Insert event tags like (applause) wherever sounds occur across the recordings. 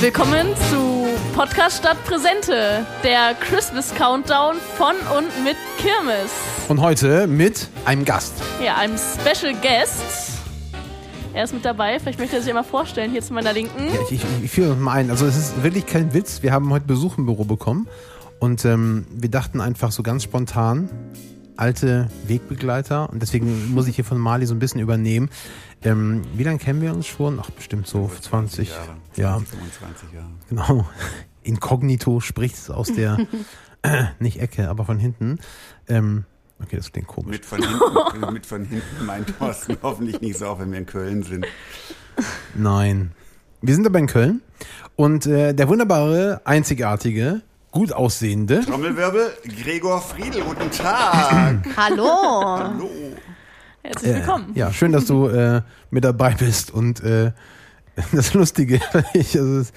Willkommen zu Podcast Stadt Präsente, der Christmas Countdown von und mit Kirmes. Und heute mit einem Gast. Ja, einem Special Guest. Er ist mit dabei, vielleicht möchte er sich einmal vorstellen, hier zu meiner Linken. Ja, ich, ich, ich führe mal ein. Also es ist wirklich kein Witz. Wir haben heute Besuch im Büro bekommen und ähm, wir dachten einfach so ganz spontan, alte Wegbegleiter und deswegen muss ich hier von Mali so ein bisschen übernehmen. Ähm, wie lange kennen wir uns schon? Ach, bestimmt so 20 Jahre. Ja, 25 Jahre. genau. (laughs) Inkognito spricht es aus der, (laughs) nicht Ecke, aber von hinten. Ähm, okay, das klingt komisch. Mit von hinten, mit von hinten meint Thorsten (laughs) hoffentlich nicht so, auch wenn wir in Köln sind. Nein. Wir sind aber in Köln und äh, der wunderbare, einzigartige, gut aussehende, Trommelwirbel, Gregor Friedel, guten Tag. (laughs) Hallo. Hallo. Herzlich willkommen. ja, schön, dass du äh, mit dabei bist und äh, (laughs) das Lustige, (laughs) ich, also,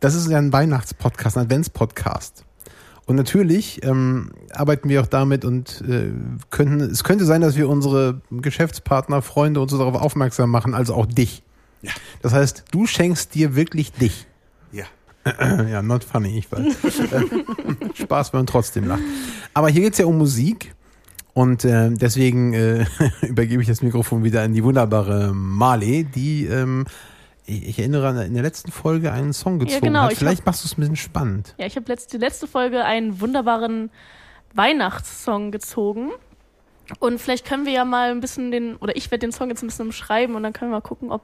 das ist ja ein Weihnachtspodcast, ein Adventspodcast. Und natürlich ähm, arbeiten wir auch damit und äh, könnten, es könnte sein, dass wir unsere Geschäftspartner, Freunde und so darauf aufmerksam machen, also auch dich. Ja. Das heißt, du schenkst dir wirklich dich. Ja. (clears throat) Ja, not funny, ich weiß. Äh, (laughs) Spaß, wenn man trotzdem lacht. Aber hier geht's ja um Musik. Und äh, deswegen äh, (laughs) übergebe ich das Mikrofon wieder an die wunderbare Marley, die, ähm, ich, ich erinnere an in der letzten Folge einen Song gezogen genau, hat. ich Vielleicht machst du es ein bisschen spannend. Ja, ich habe letzt, die letzte Folge einen wunderbaren Weihnachtssong gezogen. Und vielleicht können wir ja mal ein bisschen den, oder ich werde den Song jetzt ein bisschen umschreiben und dann können wir mal gucken, ob,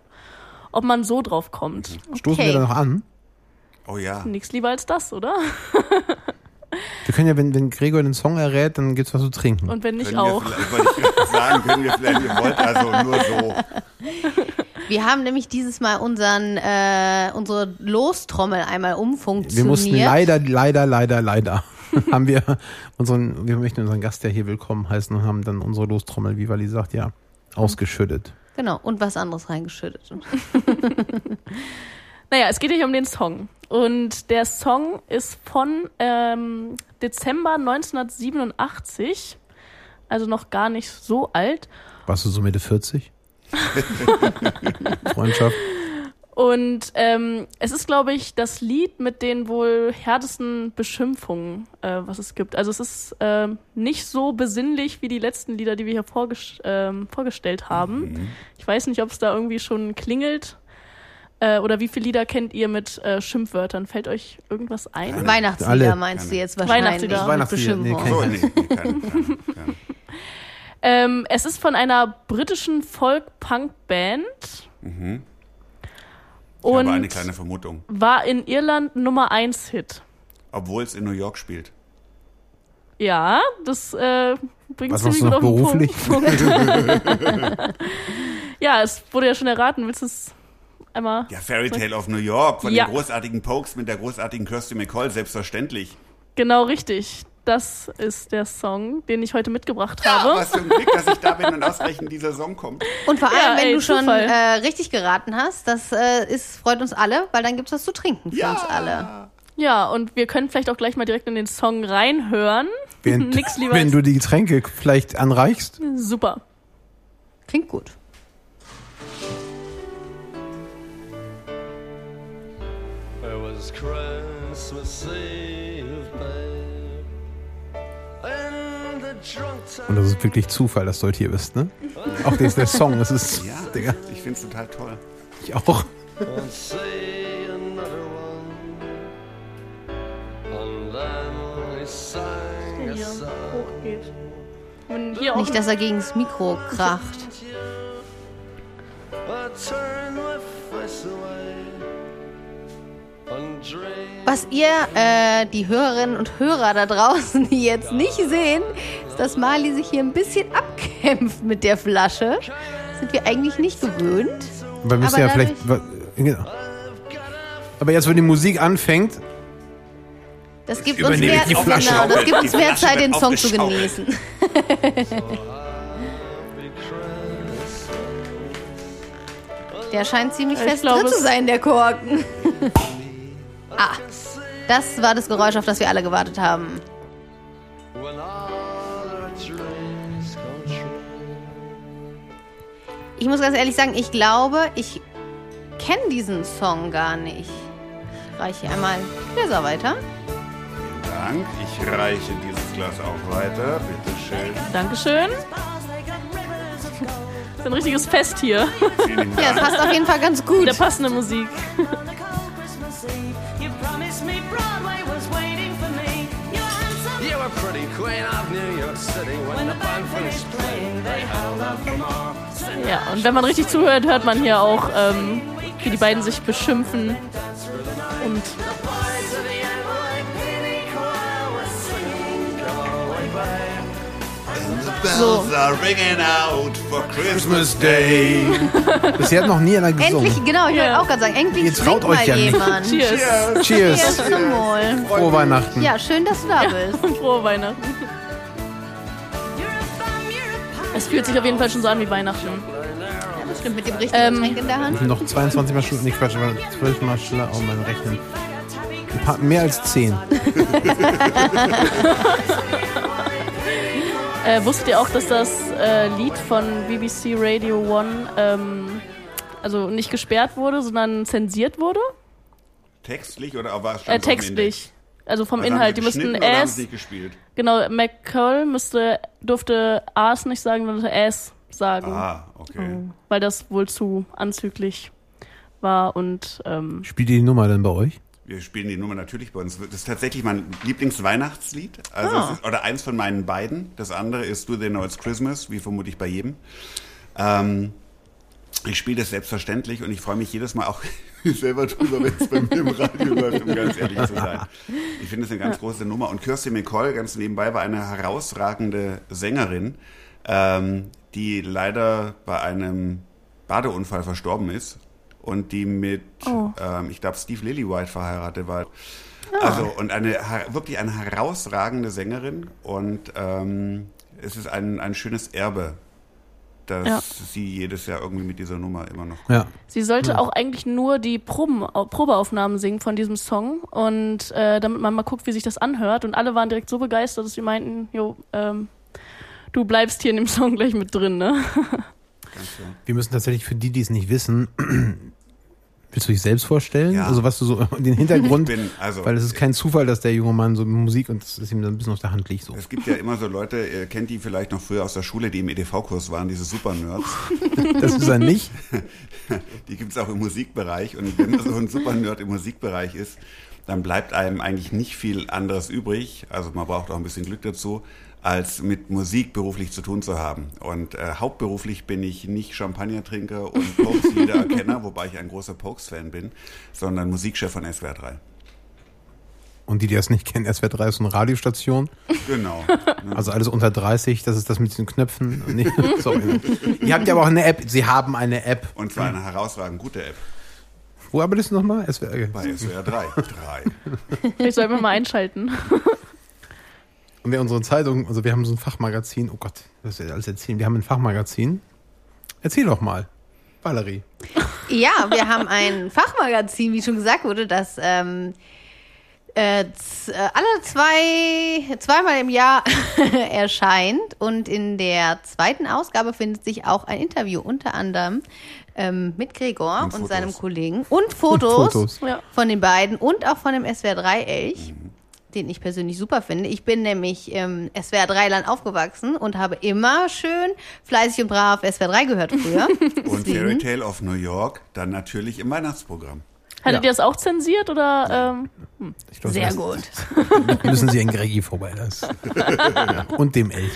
ob man so drauf kommt. Stoßen Okay. wir da noch an? Oh ja. Nichts lieber als das, oder? (laughs) Wir können ja, wenn, wenn Gregor den Song errät, dann gibt's was zu trinken. Und wenn nicht Können auch. Wir sagen, können wir vielleicht, ihr wollt also nur so. (laughs) Wir haben nämlich dieses Mal unseren, äh, unsere Lostrommel einmal wir umfunktioniert. mussten leider, leider, leider, leider, (laughs) haben wir unseren, wir möchten unseren Gast ja hier willkommen heißen und haben dann unsere Lostrommel, wie Wally sagt, ja, ausgeschüttet. Genau, und was anderes reingeschüttet. Naja, es geht hier um den Song. Und der Song ist von ähm, Dezember 1987, also noch gar nicht so alt. Warst du so Mitte 40? (laughs) Freundschaft. Und ähm, es ist, glaube ich, das Lied mit den wohl härtesten Beschimpfungen, äh, was es gibt. Also es ist ähm, nicht so besinnlich wie die letzten Lieder, die wir hier vorges ähm, vorgestellt haben. Ich weiß nicht, ob es da irgendwie schon klingelt. Äh, oder wie viele Lieder kennt ihr mit äh, Schimpfwörtern? Fällt euch irgendwas ein? Weihnachtslieder Alle. meinst du jetzt wahrscheinlich. Weihnachtslieder. Weihnachtslieder, nee, Beschimpfung. kein- So, nee, nee, keine, keine, keine. (laughs) Ähm, es ist von einer britischen Folk-Punk-Band. Mhm. Ich Und eine kleine Vermutung. war in Irland Nummer 1 Hit. Obwohl es in New York spielt. Ja, das äh, bringt ziemlich gut auf den beruflich? Punkt. (laughs) ja, es wurde ja schon erraten. Willst du es einmal? Ja, Fairy Tale of New York von Ja. den großartigen Pokes mit der großartigen Kirsty McCall, selbstverständlich. Genau richtig. Das ist der Song, den ich heute mitgebracht Ja, habe. was für ein Glück, dass ich da bin und ausgerechnet dieser Song kommt. Und vor allem, Ja, wenn ey, du schon äh, richtig geraten hast, das äh, ist, freut uns alle, weil dann gibt's was zu trinken für uns alle. Ja, und wir können vielleicht auch gleich mal direkt in den Song reinhören. Wenn, (laughs) Nix lieber wenn du die Getränke vielleicht anreichst. Super. Klingt gut. Was Christmas Eve, babe. In the drunk Und das ist wirklich Zufall, dass du heute hier bist, ne? Auch ist der Song, das ist, Ja, Digga, ich finde es total toll. ich auch Nicht, dass er gegen das Mikro kracht. Was ihr, äh, die Hörerinnen und Hörer da draußen, die (laughs) jetzt nicht sehen, ist, dass Mali sich hier ein bisschen abkämpft mit der Flasche. Sind wir eigentlich nicht gewöhnt. Aber wir müssen ja vielleicht. Genau. Aber jetzt, wenn die Musik anfängt, Das gibt uns mehr, die Flasche. genau, das gibt uns mehr Zeit, den Song zu genießen. (laughs) Der scheint ziemlich Ich fest drin zu sein, der Korken. (laughs) ah, das war das Geräusch, auf das wir alle gewartet haben. Ich muss ganz ehrlich sagen, ich glaube, ich kenne diesen Song gar nicht. reiche einmal Gläser weiter. Dank. Ich reiche dieses Glas auch weiter. Bitte schön. Dankeschön. (laughs) ist ein richtiges Fest hier. Vielen (laughs) Ja, es passt auf jeden Fall ganz Mit gut. der passenden Musik. (laughs) Ja, und wenn man richtig zuhört, hört man hier auch, ähm, wie die beiden sich beschimpfen. Und Bells are ringing out for Christmas Day. Bisher hat noch nie einer gesungen. Endlich, genau, ich wollte Ja. auch gerade sagen, endlich Ihr traut euch ja nicht. jemand. cheers. Cheers. Cheers zum Wohl. Frohe Weihnachten. Ja, schön, dass du da bist. Und (laughs) frohe Weihnachten. Es fühlt sich auf jeden Fall schon so an wie Weihnachten. Das stimmt, mit dem richtigen Ähm, Getränk in der Hand. Noch 22 Mal schneller. Nee, Quatsch, aber 12 Mal schneller auf meinem Rechnen. Ein paar- Mehr als 10. (laughs) Äh, wusstet ihr auch, dass das äh, Lied von BBC Radio One ähm, also nicht gesperrt wurde, sondern zensiert wurde? Textlich oder war es Äh, textlich. Also vom Also haben Inhalt. sie Die müssten geschnitten oder haben S. sie nicht gespielt? Genau, McCall müsste, durfte A's nicht sagen, sondern S sagen. Ah, okay. Weil das wohl zu anzüglich war und ähm, Spielt ihr die Nummer denn bei euch? Wir spielen die Nummer natürlich bei uns. Das ist tatsächlich mein Lieblingsweihnachtslied. Also Ah. ist, oder eins von meinen beiden. Das andere ist Do They Know It's Christmas, wie vermutlich bei jedem. Ähm, ich spiele das selbstverständlich und ich freue mich jedes Mal auch (laughs) selber drüber, wenn es bei mir im Radio (laughs) läuft, um ganz ehrlich zu sein. Ich finde es eine ganz große Nummer. Und Kirsty McCall, ganz nebenbei, war eine herausragende Sängerin, ähm, die leider bei einem Badeunfall verstorben ist und die mit, Oh. ähm, ich glaube, Steve Lillywhite verheiratet war. Also, und eine wirklich eine herausragende Sängerin und ähm, es ist ein, ein schönes Erbe, dass Ja. sie jedes Jahr irgendwie mit dieser Nummer immer noch. Ja. sie sollte auch eigentlich nur die Proben, Au- Probeaufnahmen singen von diesem Song und äh, damit man mal guckt, wie sich das anhört. Und alle waren direkt so begeistert, dass sie meinten, jo, ähm, du bleibst hier in dem Song gleich mit drin, ne? (laughs) Ganz klar. Wir müssen tatsächlich für die, die es nicht wissen, (clears throat) willst du dich selbst vorstellen? Ja. Also was du so (laughs) den Hintergrund, bin, also, weil es ist kein Zufall, dass der junge Mann so Musik und das ist ihm dann ein bisschen auf der Hand liegt so. es gibt ja immer so Leute, ihr kennt die vielleicht noch früher aus der Schule, die im EDV-Kurs waren, diese Super-Nerds. (laughs) Das ist er nicht. (laughs) Die gibt es auch im Musikbereich. Und wenn man so ein Super-Nerd im Musikbereich ist, dann bleibt einem eigentlich nicht viel anderes übrig. Also man braucht auch ein bisschen Glück dazu, als mit Musik beruflich zu tun zu haben. Und äh, hauptberuflich bin ich nicht Champagnertrinker und (laughs) Pokes-Lieder-Erkenner, wobei ich ein großer Pokes-Fan bin, sondern Musikchef von SWR 3. Und die, die das nicht kennen, SWR 3 ist so eine Radiostation. Genau. (laughs) Also alles unter 30, das ist das mit den Knöpfen. Nee, (laughs) sorry. Ihr habt ja aber auch eine App. Sie haben eine App. Und zwar eine herausragend gute App Wo aber das nochmal? SWR. bei SWR 3. 3. Vielleicht sollten wir mal einschalten. Und wir unsere Zeitung, also wir haben so ein Fachmagazin. Oh Gott, was soll ich alles erzählen? Wir haben ein Fachmagazin. Erzähl doch mal. Valerie. Ja, wir haben ein Fachmagazin, wie schon gesagt wurde, das ähm, äh, äh, alle zwei, zweimal im Jahr (laughs) erscheint. Und in der zweiten Ausgabe findet sich auch ein Interview, unter anderem ähm, mit Gregor Und und, seinem Kollegen und Fotos, Fotos. Ja. von den beiden und auch von dem SWR 3 Elch. Den ich persönlich super finde. Ich bin nämlich im SWR 3 Land aufgewachsen und habe immer schön fleißig und brav SWR 3 gehört früher. (laughs) Und Fairy Tale of New York dann natürlich im Weihnachtsprogramm. Hattet Ja. ihr das auch zensiert oder? Ähm, Ich glaub, Sehr das gut. (laughs) Müssen Sie an Gregi vorbeilassen. ja. (laughs) Und dem Elch.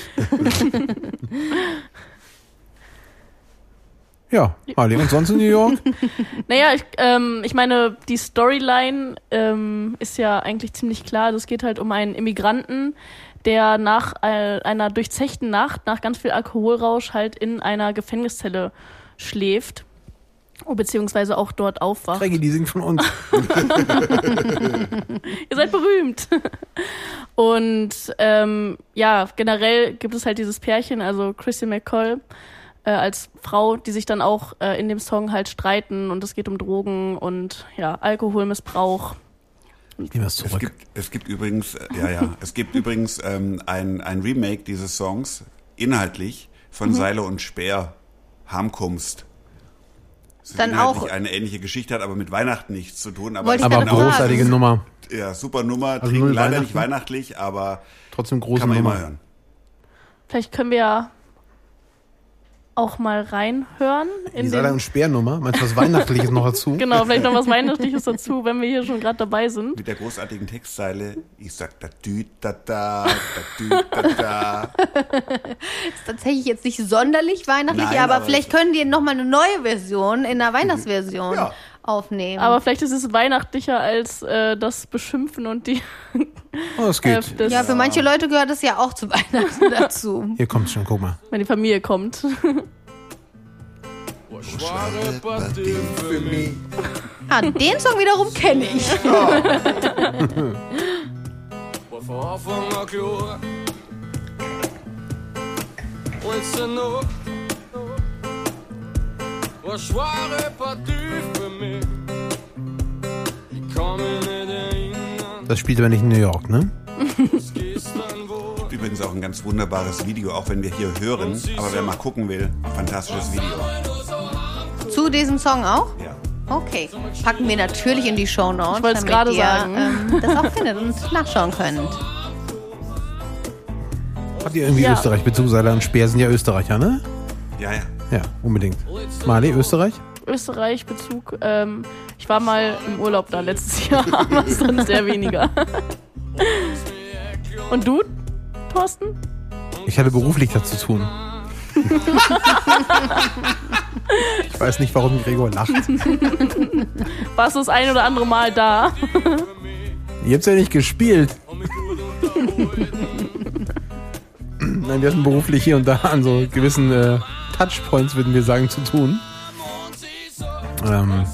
Ja, Harley. Und sonst in New York? (laughs) Naja, ich, ähm, ich meine, die Storyline ähm, ist ja eigentlich ziemlich klar. Also es geht halt um einen Immigranten, der nach äh, einer durchzechten Nacht, nach ganz viel Alkoholrausch, halt in einer Gefängniszelle schläft. Beziehungsweise auch dort aufwacht. Gregi, die singt von uns. (laughs) Ihr seid berühmt. Und ähm, ja, generell gibt es halt dieses Pärchen, also Chrissy McCall äh, als Frau, die sich dann auch äh, in dem Song halt streiten und es geht um Drogen und ja, Alkoholmissbrauch. Ich nehme das Es zurück. gibt, es gibt übrigens, äh, ja, ja, es gibt übrigens ähm, ein, ein Remake dieses Songs, inhaltlich, von Seile und Speer, Harmkunst. Das Dann auch- eine ähnliche Geschichte hat, aber mit Weihnachten nichts zu tun. Aber es Aber genau- großartige fragen. Nummer. Ja, super Nummer. Also Trinken leider nicht weihnachtlich, aber Trotzdem große kann man Nummer. immer hören. Vielleicht können wir ja auch mal reinhören. Die In Seiler- den, und Speernummer. Meinst du was Weihnachtliches noch dazu? (laughs) genau, vielleicht noch was Weihnachtliches dazu, wenn wir hier schon gerade dabei sind. Mit der großartigen Textzeile, ich sag da dü da da, da dü da da. (laughs) Ist tatsächlich jetzt nicht sonderlich weihnachtlich, Nein, aber, aber vielleicht können die nochmal eine neue Version in der Weihnachtsversion Ja. Aufnehmen. Aber vielleicht ist es weihnachtlicher als äh, das Beschimpfen und die. Oh, es Äh, geht. das, ja, für manche Leute gehört es ja auch zu (laughs) Weihnachten dazu. Hier kommt's schon, guck mal. Wenn die Familie kommt. Mich. (laughs) Ah, den Song wiederum kenne ich. (laughs) Das spielt aber nicht in New York, ne? Übrigens auch ein ganz wunderbares Video, auch wenn wir hier hören. Aber wer mal gucken will, fantastisches Video. Zu diesem Song auch? Ja. Okay. Packen wir natürlich in die Show Notes, Ich wollte es damit gerade ihr sagen. ähm, das auch findet und nachschauen könnt. Habt ihr irgendwie Ja. Österreich-Bezug? Seiler und Speer sind ja Österreicher, ne? Ja, ja. Ja, unbedingt. Mali, Österreich? Österreich-Bezug. Ähm, ich war mal im Urlaub da letztes Jahr, (laughs) aber sonst sehr weniger. (laughs) Und du, Thorsten? Ich hatte beruflich dazu zu tun. (laughs) ich weiß nicht, warum Gregor lacht. Warst du das ein oder andere Mal da? Ihr habt's ja nicht gespielt. Nein, wir hatten beruflich hier und da an so gewissen äh, Touchpoints, würden wir sagen, zu tun. Ähm,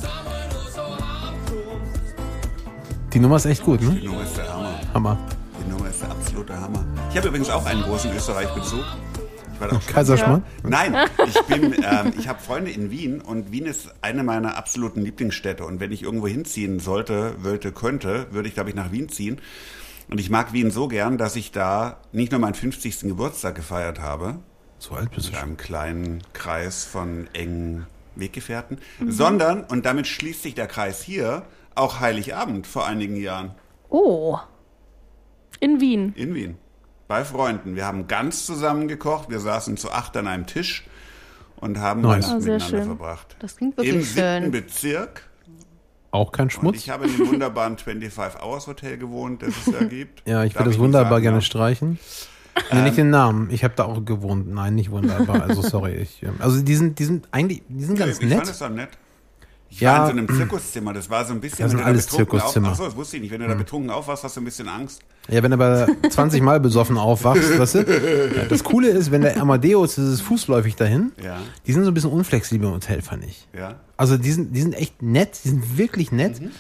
die Nummer ist echt gut, Die ne? Nummer ist der Hammer. Hammer. Die Nummer ist der absolute Hammer. Ich habe übrigens auch einen großen Österreich-Bezug. Kaiserschmarrn? Nein, ich bin, ähm, ich habe Freunde in Wien und Wien ist eine meiner absoluten Lieblingsstädte. Und wenn ich irgendwo hinziehen sollte, wollte, könnte, würde ich, glaube ich, nach Wien ziehen. Und ich mag Wien so gern, dass ich da nicht nur meinen 50. Geburtstag gefeiert habe, So alt bist du schon. einem kleinen Kreis von engen Weggefährten, sondern, und damit schließt sich der Kreis hier, auch Heiligabend vor einigen Jahren Oh. In Wien. in Wien. Bei Freunden. Wir haben ganz zusammen gekocht. Wir saßen zu acht an einem Tisch und haben Nice. Sehr miteinander schön. verbracht. Das klingt Im wirklich siebten schön. Bezirk. Auch kein Und Schmutz? ich habe in dem wunderbaren (laughs) 25 Hours Hotel gewohnt, das es da (laughs) gibt. Ja, ich Darf würde das nicht wunderbar sagen, gerne ja. streichen. Nee, nicht den Namen. Ich habe da auch gewohnt. Nein, nicht wunderbar. Also sorry. Ich, ähm, also die sind, die sind eigentlich, die sind ganz ich fand nett. es dann nett. Ich Ja. war in so einem Zirkuszimmer, das war so ein bisschen. Das sind alles Zirkuszimmer. Auf, achso, das wusste ich nicht. Wenn du da betrunken aufwachst, hast du ein bisschen Angst. Ja, wenn du aber 20 Mal besoffen aufwachst, (laughs) weißt du? Ja, das Coole ist, wenn der Amadeus, das ist fußläufig dahin, Ja, die sind so ein bisschen unflexibel im Hotel, fand ich. ja. Also die sind, die sind echt nett, die sind wirklich nett. Mhm.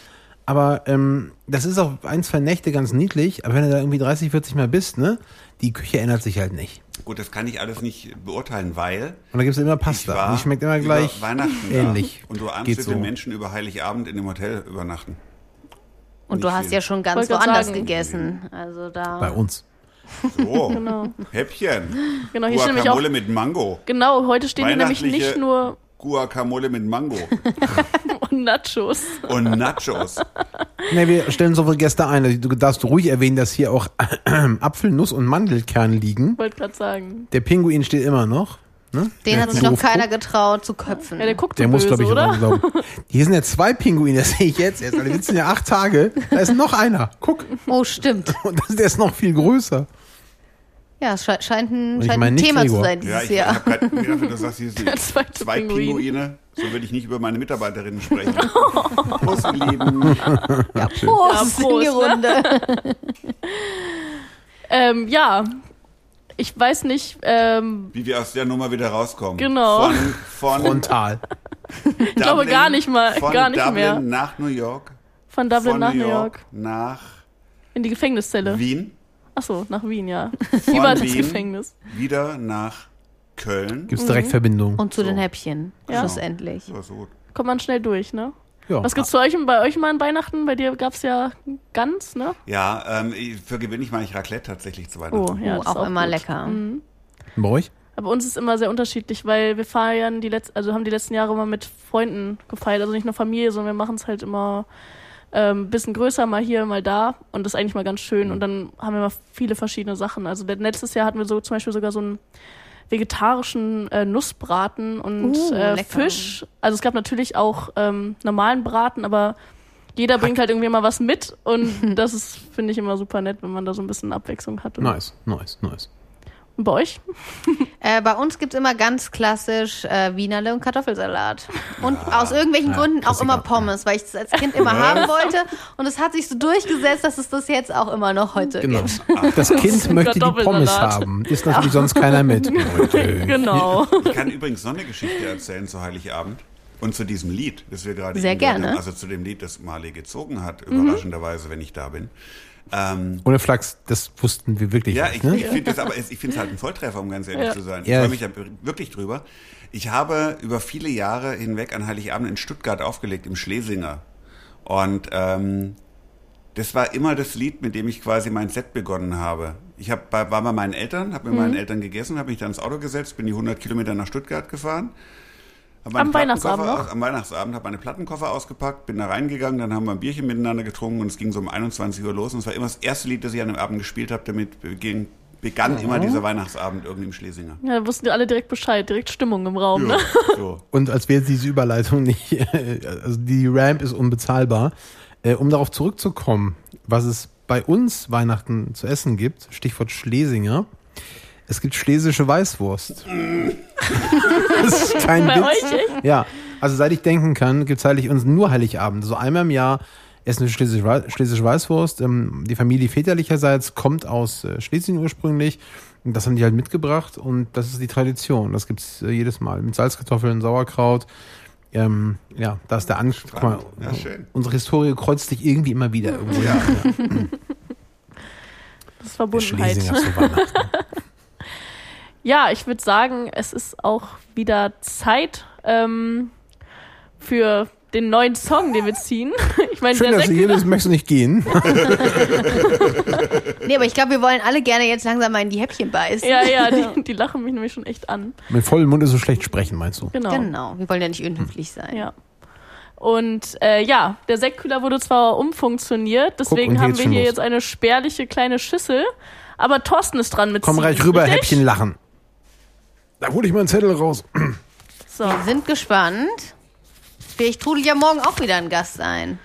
Aber ähm, das ist auch ein, zwei Nächte ganz niedlich. Aber wenn du da irgendwie 30, 40 Mal bist, ne, die Küche ändert sich halt nicht. Gut, das kann ich alles nicht beurteilen, weil Und da gibt's immer ich Pasta. Und die schmeckt immer gleich Weihnachten ähnlich. Da. Und du ahnst Geht mit so. den Menschen über Heiligabend in dem Hotel übernachten. Und du Nicht hast viel. ja schon ganz Wollte woanders sagen. gegessen. Also da. Bei uns. So, (laughs) Genau. Häppchen. Genau, hier steht nämlich auch. Guacamole mit Mango. Genau, heute stehen hier nämlich nicht nur Guacamole mit Mango. (laughs) Nachos. Und Nachos. (laughs) Ne, wir stellen so viele Gäste ein. Also, Du darfst ruhig erwähnen, dass hier auch (clears throat) Apfel, Nuss und Mandelkern liegen. Wollte gerade sagen. Der Pinguin steht immer noch. Ne? Den hat sich noch keiner guckt. getraut zu köpfen. Ja, der guckt Der so muss, böse, glaube ich, oder? glauben. (laughs) Hier sind ja zwei Pinguine, (laughs) das sehe ich jetzt erst. Wir sitzen ja acht Tage. Da ist noch einer. Guck. oh, stimmt. Und das, der ist noch viel größer. Ja, es sche scheint ein, ich scheint ein Thema Gregor. zu sein Ja, dieses ich, ich Jahr. habe gerade gedacht, wenn du sagst, hier (laughs) zwei Pinguin. Pinguine. So würde ich nicht über meine Mitarbeiterinnen sprechen. (laughs) Prost, ihr Lieben. Ja, Prost, Ja, in die Prost, Runde. (laughs) Ähm, ja. Ich weiß nicht, ähm, Wie wir aus der Nummer wieder rauskommen. Genau. Von, von Frontal. ich glaube gar nicht mal- von gar nicht Dublin mehr. nach New York. von Dublin von nach New York. nach In die Gefängniszelle. Wien. Achso, nach Wien, ja. Von (laughs) Über das Wien Gefängnis. Wieder nach Köln. Gibt's direkt Verbindung. Und zu So. den Häppchen, Ja. schlussendlich. So, so. Kommt man schnell durch, ne? Ja. Was gibt's zu euch bei euch mal an Weihnachten? Bei dir gab's ja Gans, ne? Ja, ähm, ich- für gewöhnlich mache ich Raclette tatsächlich zu Oh, Weihnachten. ja. oh, ist auch, immer gut. lecker. Mhm. Bei euch? Aber uns ist immer sehr unterschiedlich, weil wir feiern die letzten, also haben die letzten Jahre immer mit Freunden gefeiert, also nicht nur Familie, sondern wir machen es halt immer ähm, bisschen größer, mal hier, mal da und das ist eigentlich mal ganz schön und dann haben wir mal viele verschiedene Sachen. Also letztes Jahr hatten wir so zum Beispiel sogar so einen vegetarischen äh, Nussbraten und Uh, äh. Fisch. Also es gab natürlich auch ähm, normalen Braten, aber jeder bringt halt irgendwie mal was mit und (laughs) das ist, finde ich, immer super nett, wenn man da so ein bisschen Abwechslung hat. Nice, nice, nice. Bei euch? (laughs) Äh, bei uns gibt es immer ganz klassisch äh, Wienerle und Kartoffelsalat. Und aus irgendwelchen ja, Gründen auch immer Pommes, weil ich das als Kind immer (laughs) haben wollte. Und es hat sich so durchgesetzt, dass es das jetzt auch immer noch heute Genau. gibt. Das (laughs) Kind möchte die Pommes haben. Ist natürlich sonst keiner mit. Genau. Ich kann übrigens noch eine Geschichte erzählen zu Heiligabend. Und zu diesem Lied, das wir gerade Sehr gerne. haben. Also zu dem Lied, das Marley gezogen hat, Mhm. überraschenderweise, wenn ich da bin. Ähm, Ohne Flachs, das wussten wir wirklich ja, nicht. ich, Ne? ich finde das aber, ich finde es halt ein Volltreffer, um ganz ehrlich Ja. zu sein. Ich Ja, freue ich- mich da wirklich drüber. Ich habe über viele Jahre hinweg an Heiligabend in Stuttgart aufgelegt, im Schlesinger. Und ähm, das war immer das Lied, mit dem ich quasi mein Set begonnen habe. Ich hab, bei- war bei meinen Eltern, habe mit Mhm. meinen Eltern gegessen, habe mich dann ins Auto gesetzt, bin die 100 Kilometer nach Stuttgart gefahren. Am Weihnachtsabend noch? Am Weihnachtsabend habe meine Plattenkoffer ausgepackt, bin da reingegangen, dann haben wir ein Bierchen miteinander getrunken und es ging so um 21 Uhr los. Und es war immer das erste Lied, das ich an dem Abend gespielt habe. Damit beging, begann immer dieser Weihnachtsabend irgendwie im Schlesinger. Ja, da wussten die alle direkt Bescheid, direkt Stimmung im Raum, ne? (laughs) so. Und als wäre diese Überleitung nicht, (laughs) also die Ramp ist unbezahlbar. Äh, um darauf zurückzukommen, was es bei uns Weihnachten zu essen gibt, Stichwort Schlesinger. Es gibt schlesische Weißwurst. (laughs) das ist kein Bei Witz. euch, echt? Ja, also seit ich denken kann, gibt es heilig uns nur Heiligabend. So einmal im Jahr essen wir schlesische, Wei- schlesische Weißwurst. Ähm, die Familie väterlicherseits kommt aus äh, Schlesien ursprünglich. Und das haben die halt mitgebracht und das ist die Tradition. Das gibt's äh, jedes Mal mit Salzkartoffeln, Sauerkraut. Ähm, ja, da ist der An Guck mal, Ja, schön. Unsere Historie kreuzt sich irgendwie immer wieder irgendwo. Ja, (laughs) Das ist Verbundenheit. Weihnachten. (laughs) Ja, ich würde sagen, es ist auch wieder Zeit ähm, für den neuen Song, den wir ziehen. (laughs) Ich meine, Schön, der dass du hier bist. Möchtest du nicht gehen? (laughs) Nee, aber ich glaube, wir wollen alle gerne jetzt langsam mal in die Häppchen beißen. ja, ja, die, (laughs) die lachen mich nämlich schon echt an. Mit vollem Mund ist so schlecht sprechen, meinst du? Genau. Genau, wir wollen ja nicht unhöflich sein. Ja. Und äh, ja, der Sektkühler wurde zwar umfunktioniert, deswegen hier haben wir hier los. jetzt eine spärliche kleine Schüssel, aber Thorsten ist dran mit Komm reich rüber, richtig? Häppchen lachen. Da hole ich mal einen Zettel raus. So. Sind gespannt. Vielleicht trudelt ja morgen auch wieder ein Gast ein.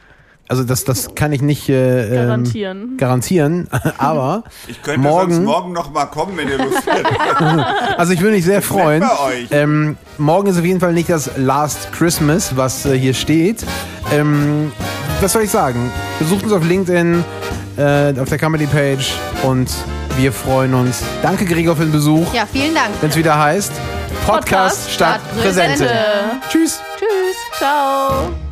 Also das, das kann ich nicht äh, ähm, Garantieren. garantieren, (laughs) aber (laughs) Ich könnte Morgen- sonst morgen noch mal kommen, wenn ihr Lust hättet. (laughs) also ich würde mich sehr freuen. Ähm, morgen ist auf jeden Fall nicht das Last Christmas, was äh, hier steht. Ähm, was soll ich sagen? Besucht uns auf LinkedIn, äh, auf der Comedy Page und wir freuen uns. Danke Gregor für den Besuch. Ja, vielen Dank. Wenn es wieder heißt Podcast, Podcast statt statt Präsente. Präsente. Tschüss. Tschüss. Ciao.